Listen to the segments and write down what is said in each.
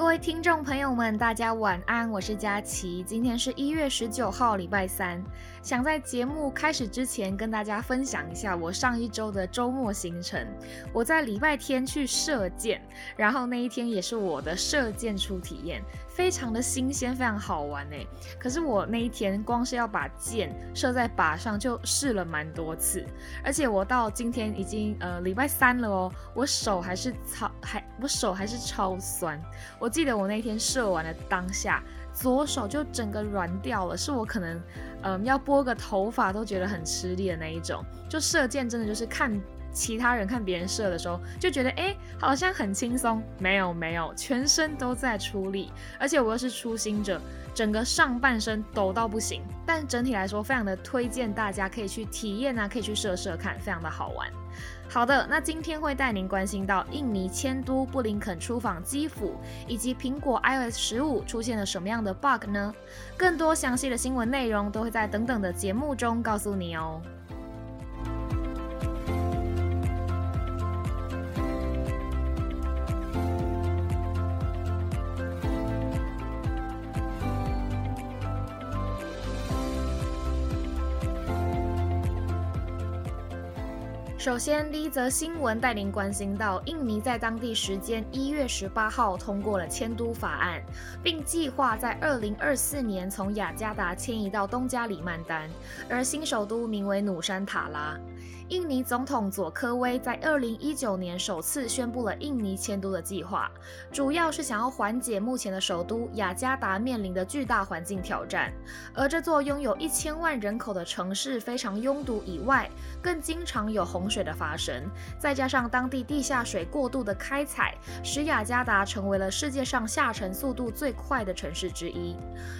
各位听众朋友们，大家晚安，我是佳琪。今天是一月十九号，礼拜三。想在节目开始之前跟大家分享一下我上一周的周末行程。我在礼拜天去射箭，然后那一天也是我的射箭初体验，非常的新鲜，非常好玩哎。可是我那一天光是要把箭射在靶上就试了蛮多次，而且我到今天已经呃礼拜三了哦，我手还是超还我手还是超酸。我记得我那天射完的当下。左手就整个软掉了，是我可能，嗯，要拨个头发都觉得很吃力的那一种。就射箭真的就是看其他人看别人射的时候，就觉得哎，好像很轻松。没有没有，全身都在出力，而且我又是初心者，整个上半身抖到不行。但整体来说，非常的推荐大家可以去体验啊，可以去射射看，非常的好玩。好的，那今天会带您关心到印尼迁都布林肯出访基辅，以及苹果 iOS 十五出现了什么样的 bug 呢？更多详细的新闻内容都会在等等的节目中告诉你哦。首先，第一则新闻带您关心到，印尼在当地时间一月十八号通过了迁都法案，并计划在二零二四年从雅加达迁移到东加里曼丹，而新首都名为努山塔拉。印尼总统佐科威在二零一九年首次宣布了印尼迁都的计划，主要是想要缓解目前的首都雅加达面临的巨大环境挑战。而这座拥有一千万人口的城市非常拥堵，以外更经常有洪水的发生，再加上当地地下水过度的开采，使雅加达成为了世界上下沉速度最快的城市之一。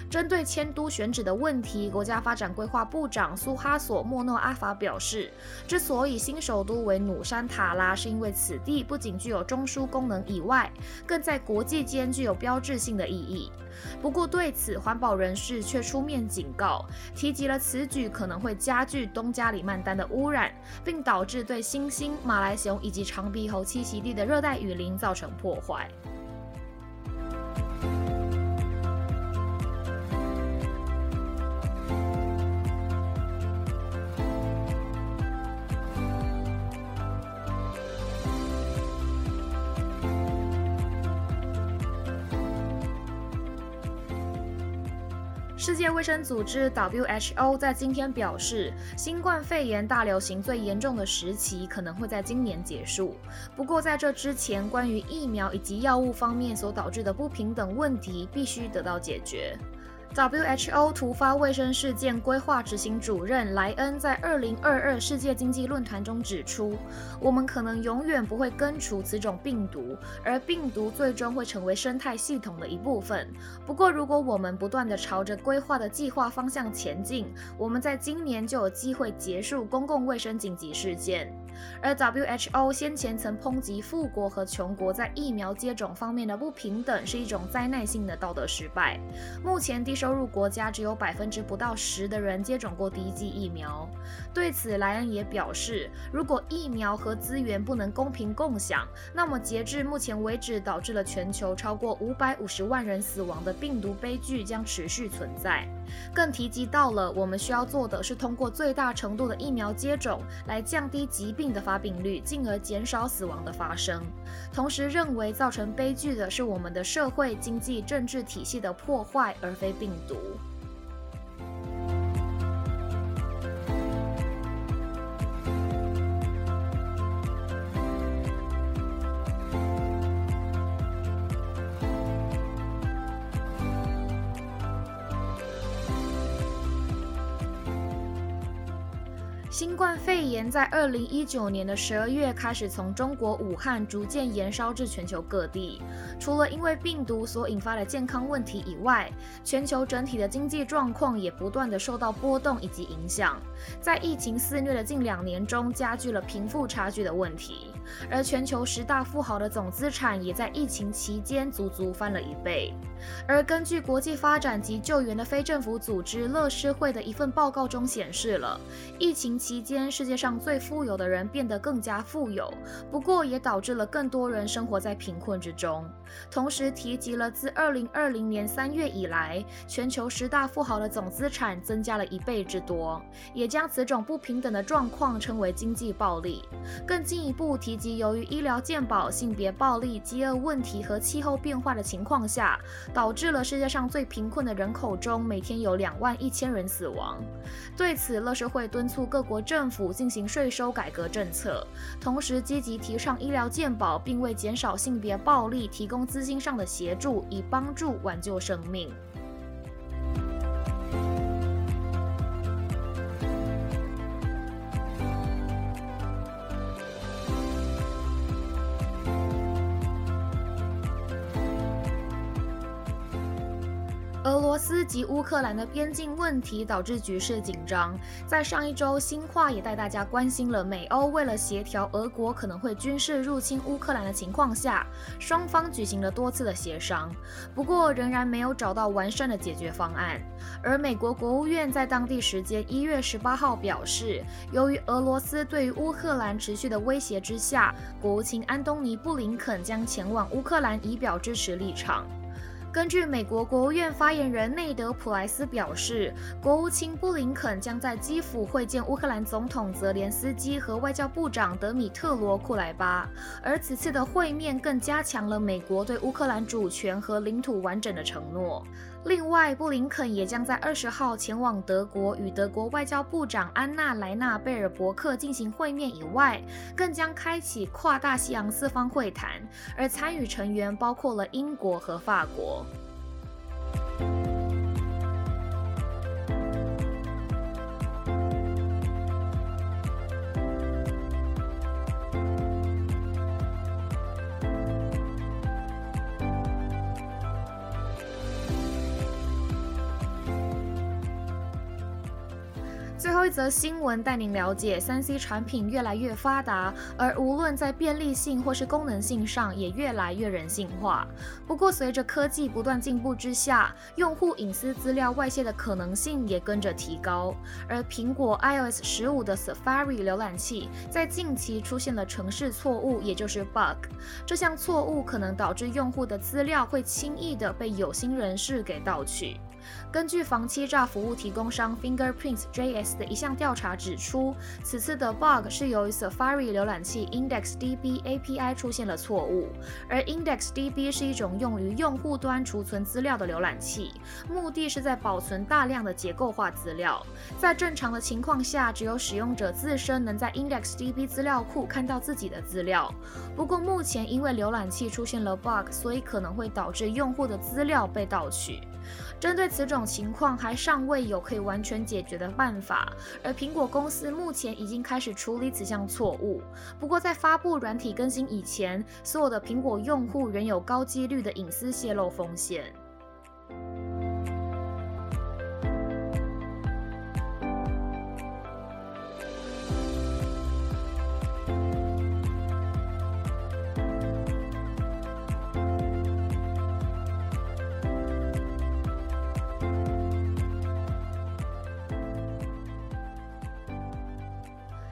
针对迁都选址的问题，国家发展规划部长苏哈索莫诺阿法表示，这。所以新首都为努山塔拉，是因为此地不仅具有中枢功能以外，更在国际间具有标志性的意义。不过对此，环保人士却出面警告，提及了此举可能会加剧东加里曼丹的污染，并导致对猩猩、马来熊以及长鼻猴栖息地的热带雨林造成破坏。世界卫生组织 （WHO） 在今天表示，新冠肺炎大流行最严重的时期可能会在今年结束。不过，在这之前，关于疫苗以及药物方面所导致的不平等问题必须得到解决。WHO 突发卫生事件规划执行主任莱恩在2022世界经济论坛中指出：“我们可能永远不会根除此种病毒，而病毒最终会成为生态系统的一部分。不过，如果我们不断地朝着规划的计划方向前进，我们在今年就有机会结束公共卫生紧急事件。”而 WHO 先前曾抨击富国和穷国在疫苗接种方面的不平等是一种灾难性的道德失败。目前低收入国家只有百分之不到十的人接种过第一剂疫苗。对此，莱恩也表示，如果疫苗和资源不能公平共享，那么截至目前为止导致了全球超过五百五十万人死亡的病毒悲剧将持续存在。更提及到了我们需要做的是通过最大程度的疫苗接种来降低疾病的发病率，进而减少死亡的发生。同时认为造成悲剧的是我们的社会、经济、政治体系的破坏，而非病毒。新冠肺炎在二零一九年的十二月开始从中国武汉逐渐延烧至全球各地。除了因为病毒所引发的健康问题以外，全球整体的经济状况也不断的受到波动以及影响。在疫情肆虐的近两年中，加剧了贫富差距的问题。而全球十大富豪的总资产也在疫情期间足足翻了一倍。而根据国际发展及救援的非政府组织乐施会的一份报告中显示了，疫情期期间世界上最富有的人变得更加富有，不过也导致了更多人生活在贫困之中。同时提及了自2020年3月以来，全球十大富豪的总资产增加了一倍之多，也将此种不平等的状况称为经济暴力。更进一步提及，由于医疗健保、性别暴力、饥饿问题和气候变化的情况下。导致了世界上最贫困的人口中每天有两万一千人死亡。对此，乐社会敦促各国政府进行税收改革政策，同时积极提倡医疗健保，并为减少性别暴力提供资金上的协助，以帮助挽救生命。斯及乌克兰的边境问题导致局势紧张。在上一周，新华也带大家关心了美欧为了协调俄国可能会军事入侵乌克兰的情况下，双方举行了多次的协商，不过仍然没有找到完善的解决方案。而美国国务院在当地时间一月十八号表示，由于俄罗斯对于乌克兰持续的威胁之下，国务卿安东尼布林肯将前往乌克兰以表支持立场。根据美国国务院发言人内德·普莱斯表示，国务卿布林肯将在基辅会见乌克兰总统泽连斯基和外交部长德米特罗·库莱巴，而此次的会面更加强了美国对乌克兰主权和领土完整的承诺。另外，布林肯也将在二十号前往德国，与德国外交部长安娜·莱纳贝尔伯克进行会面。以外，更将开启跨大西洋四方会谈，而参与成员包括了英国和法国。后一则新闻带您了解，三 C 产品越来越发达，而无论在便利性或是功能性上，也越来越人性化。不过，随着科技不断进步之下，用户隐私资料外泄的可能性也跟着提高。而苹果 iOS 十五的 Safari 浏览器在近期出现了程式错误，也就是 bug。这项错误可能导致用户的资料会轻易的被有心人士给盗取。根据防欺诈服务提供商 Fingerprints JS 的一项调查指出，此次的 bug 是由于 Safari 浏览器 IndexedDB API 出现了错误。而 IndexedDB 是一种用于用户端储存资料的浏览器，目的是在保存大量的结构化资料。在正常的情况下，只有使用者自身能在 IndexedDB 资料库看到自己的资料。不过目前因为浏览器出现了 bug，所以可能会导致用户的资料被盗取。针对此种情况，还尚未有可以完全解决的办法，而苹果公司目前已经开始处理此项错误。不过，在发布软体更新以前，所有的苹果用户仍有高几率的隐私泄露风险。